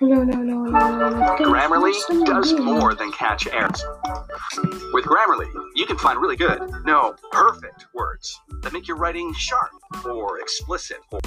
No, no, no, Grammarly does more than catch errors. With Grammarly, you can find really good, no, perfect words that make your writing sharp or explicit or